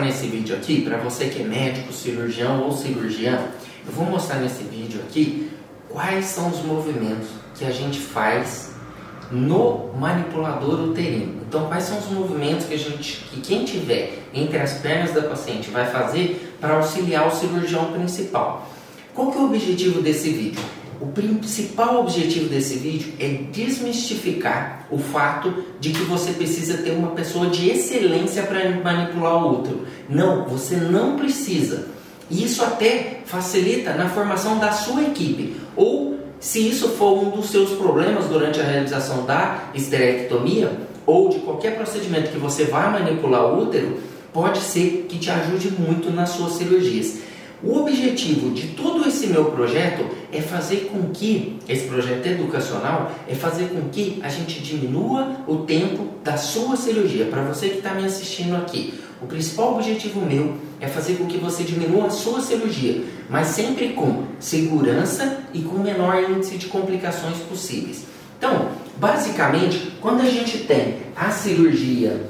nesse vídeo aqui, para você que é médico, cirurgião ou cirurgião, eu vou mostrar nesse vídeo aqui quais são os movimentos que a gente faz no manipulador uterino. Então, quais são os movimentos que a gente, que quem tiver entre as pernas da paciente vai fazer para auxiliar o cirurgião principal? Qual que é o objetivo desse vídeo? O principal objetivo desse vídeo é desmistificar o fato de que você precisa ter uma pessoa de excelência para manipular o útero. Não, você não precisa. E isso até facilita na formação da sua equipe. Ou se isso for um dos seus problemas durante a realização da esterectomia ou de qualquer procedimento que você vá manipular o útero, pode ser que te ajude muito nas suas cirurgias. O objetivo de todo esse meu projeto é fazer com que, esse projeto educacional, é fazer com que a gente diminua o tempo da sua cirurgia. Para você que está me assistindo aqui, o principal objetivo meu é fazer com que você diminua a sua cirurgia, mas sempre com segurança e com o menor índice de complicações possíveis. Então, basicamente, quando a gente tem a cirurgia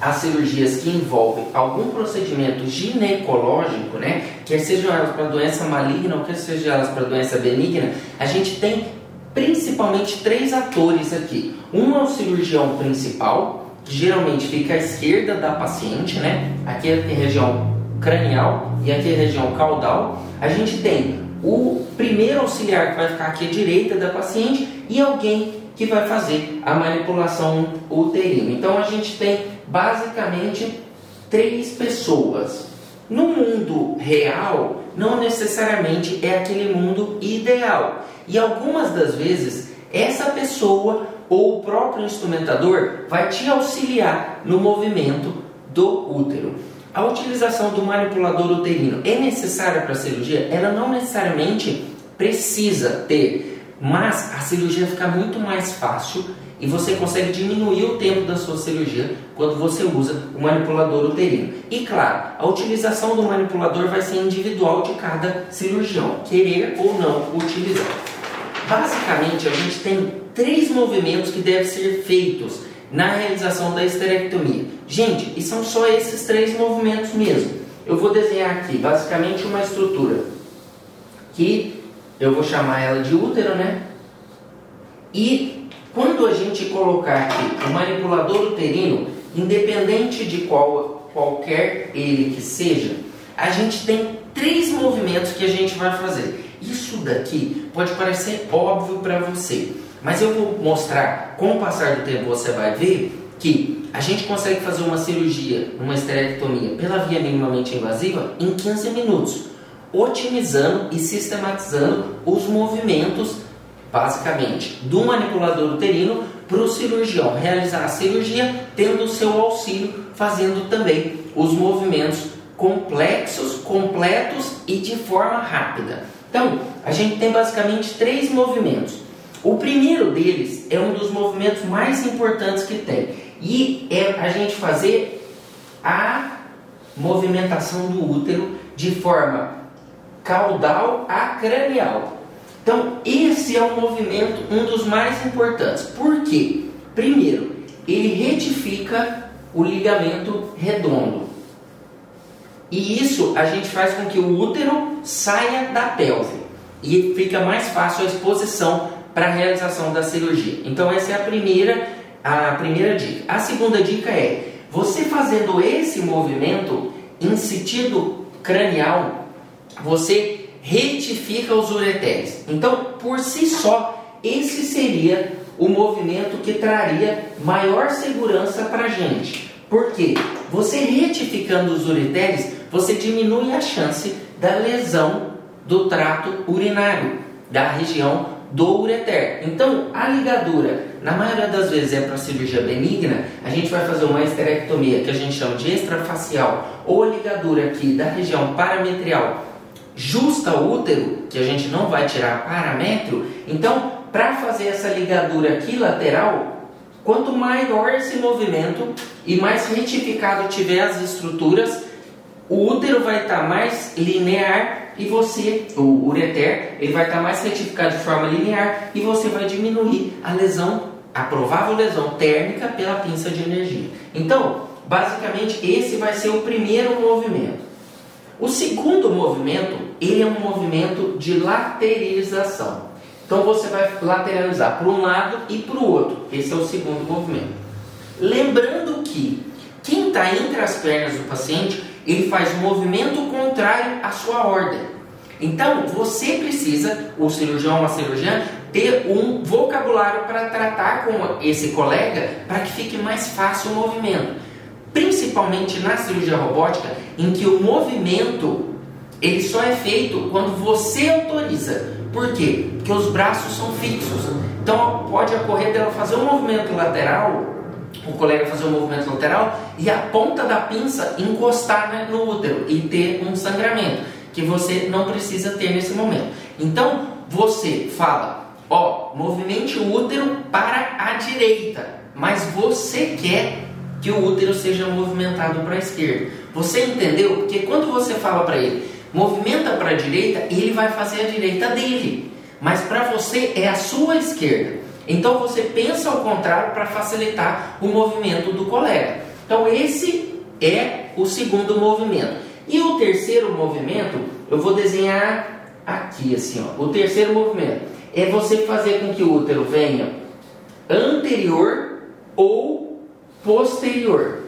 as cirurgias que envolvem algum procedimento ginecológico, né, quer sejam elas para doença maligna ou quer sejam elas para doença benigna, a gente tem principalmente três atores aqui. Um é o cirurgião principal, que geralmente fica à esquerda da paciente, né? Aqui é a região cranial e aqui é a região caudal. A gente tem o primeiro auxiliar que vai ficar aqui à direita da paciente e alguém que vai fazer a manipulação uterina. Então a gente tem basicamente três pessoas. No mundo real, não necessariamente é aquele mundo ideal. E algumas das vezes, essa pessoa ou o próprio instrumentador vai te auxiliar no movimento do útero. A utilização do manipulador uterino é necessária para a cirurgia? Ela não necessariamente precisa ter, mas a cirurgia fica muito mais fácil e você consegue diminuir o tempo da sua cirurgia quando você usa o manipulador uterino. E claro, a utilização do manipulador vai ser individual de cada cirurgião, querer ou não utilizar. Basicamente, a gente tem três movimentos que devem ser feitos na realização da esterectomia. Gente, e são só esses três movimentos mesmo. Eu vou desenhar aqui basicamente uma estrutura que eu vou chamar ela de útero, né? E quando a gente colocar aqui o manipulador uterino, independente de qual, qualquer ele que seja, a gente tem três movimentos que a gente vai fazer. Isso daqui pode parecer óbvio para você, mas eu vou mostrar, com o passar do tempo você vai ver que a gente consegue fazer uma cirurgia, uma esterectomia pela via minimamente invasiva em 15 minutos, otimizando e sistematizando os movimentos basicamente, do manipulador uterino para o cirurgião realizar a cirurgia, tendo o seu auxílio, fazendo também os movimentos complexos, completos e de forma rápida. Então, a gente tem basicamente três movimentos. O primeiro deles é um dos movimentos mais importantes que tem e é a gente fazer a movimentação do útero de forma caudal a cranial. Então, esse é um movimento, um dos mais importantes. Por quê? Primeiro, ele retifica o ligamento redondo. E isso a gente faz com que o útero saia da pelve e fica mais fácil a exposição para a realização da cirurgia. Então essa é a primeira a primeira dica. A segunda dica é: você fazendo esse movimento em sentido cranial, você retifica os ureteres. Então, por si só, esse seria o movimento que traria maior segurança para a gente. Porque você retificando os ureteres, você diminui a chance da lesão do trato urinário, da região do ureter. Então, a ligadura, na maioria das vezes é para cirurgia benigna, a gente vai fazer uma esterectomia que a gente chama de extrafacial, ou a ligadura aqui da região parametrial justa útero, que a gente não vai tirar paramétrio, então para fazer essa ligadura aqui lateral, quanto maior esse movimento e mais retificado tiver as estruturas, o útero vai estar tá mais linear e você, o ureter, ele vai estar mais retificado de forma linear e você vai diminuir a lesão, a provável lesão térmica pela pinça de energia. Então, basicamente esse vai ser o primeiro movimento. O segundo movimento, ele é um movimento de lateralização. Então você vai lateralizar para um lado e para o outro. Esse é o segundo movimento. Lembrando que quem está entre as pernas do paciente, ele faz um movimento contrário à sua ordem. Então você precisa, o cirurgião ou a cirurgiã, ter um vocabulário para tratar com esse colega para que fique mais fácil o movimento. Principalmente na cirurgia robótica, em que o movimento ele só é feito quando você autoriza. Por quê? Porque os braços são fixos. Então pode ocorrer dela fazer um movimento lateral, o colega fazer um movimento lateral e a ponta da pinça encostar né, no útero e ter um sangramento que você não precisa ter nesse momento. Então você fala, ó, movimente o útero para a direita, mas você quer que o útero seja movimentado para a esquerda. Você entendeu? Porque quando você fala para ele, movimenta para a direita, ele vai fazer a direita dele. Mas para você é a sua esquerda. Então você pensa ao contrário para facilitar o movimento do colega. Então esse é o segundo movimento. E o terceiro movimento, eu vou desenhar aqui assim, ó. O terceiro movimento é você fazer com que o útero venha anterior ou posterior.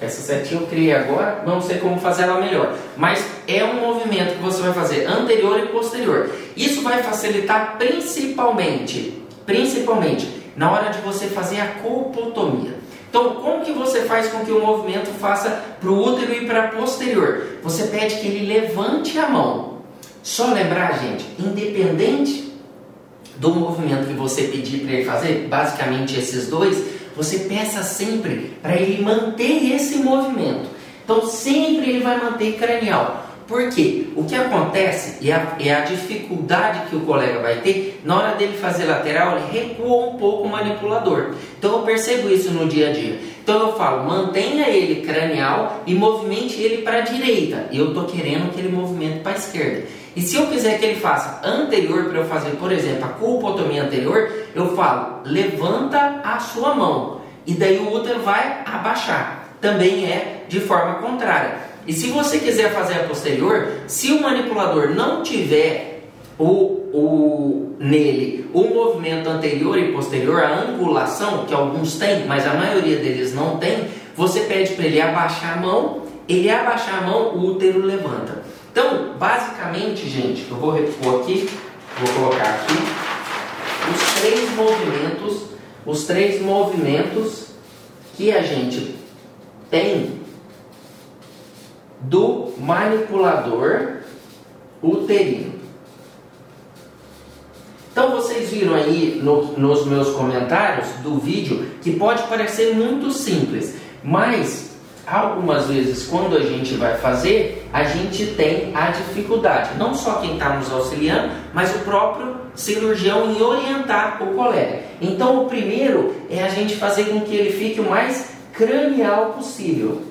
Essa setinha eu criei agora, não sei como fazer ela melhor. Mas é um movimento que você vai fazer anterior e posterior. Isso vai facilitar principalmente, principalmente na hora de você fazer a colpotomia. Então, como que você faz com que o movimento faça para o útero e para posterior? Você pede que ele levante a mão. Só lembrar, gente, independente do movimento que você pedir para ele fazer, basicamente esses dois, você peça sempre para ele manter esse movimento. Então sempre ele vai manter cranial. Por quê? O que acontece é a, é a, dificuldade que o colega vai ter na hora dele fazer lateral, ele recua um pouco o manipulador. Então eu percebo isso no dia a dia. Então eu falo, mantenha ele cranial e movimente ele para a direita. Eu estou querendo que ele movimente para a esquerda. E se eu quiser que ele faça anterior para eu fazer, por exemplo, a culpotomia anterior, eu falo, levanta a sua mão. E daí o útero vai abaixar. Também é de forma contrária. E se você quiser fazer a posterior, se o manipulador não tiver o, o, nele o movimento anterior e posterior, a angulação, que alguns têm, mas a maioria deles não tem, você pede para ele abaixar a mão, ele abaixar a mão, o útero levanta. Então, basicamente, gente, eu vou repor aqui, vou colocar aqui os três movimentos, os três movimentos que a gente tem do manipulador uterino. Então vocês viram aí no, nos meus comentários do vídeo que pode parecer muito simples, mas algumas vezes quando a gente vai fazer, a gente tem a dificuldade, não só quem está nos auxiliando, mas o próprio cirurgião em orientar o colega. Então, o primeiro é a gente fazer com que ele fique o mais cranial possível.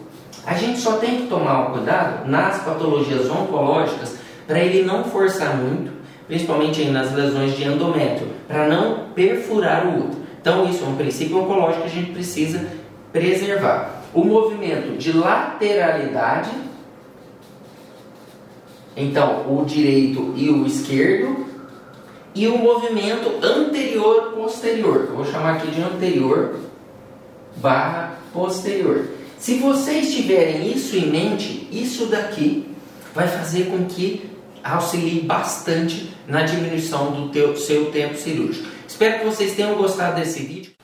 A gente só tem que tomar um cuidado nas patologias oncológicas para ele não forçar muito, principalmente nas lesões de endométrio, para não perfurar o útero. Então, isso é um princípio oncológico que a gente precisa preservar o movimento de lateralidade, então o direito e o esquerdo, e o movimento anterior-posterior, vou chamar aqui de anterior barra posterior. Se vocês tiverem isso em mente, isso daqui vai fazer com que auxilie bastante na diminuição do teu, seu tempo cirúrgico. Espero que vocês tenham gostado desse vídeo.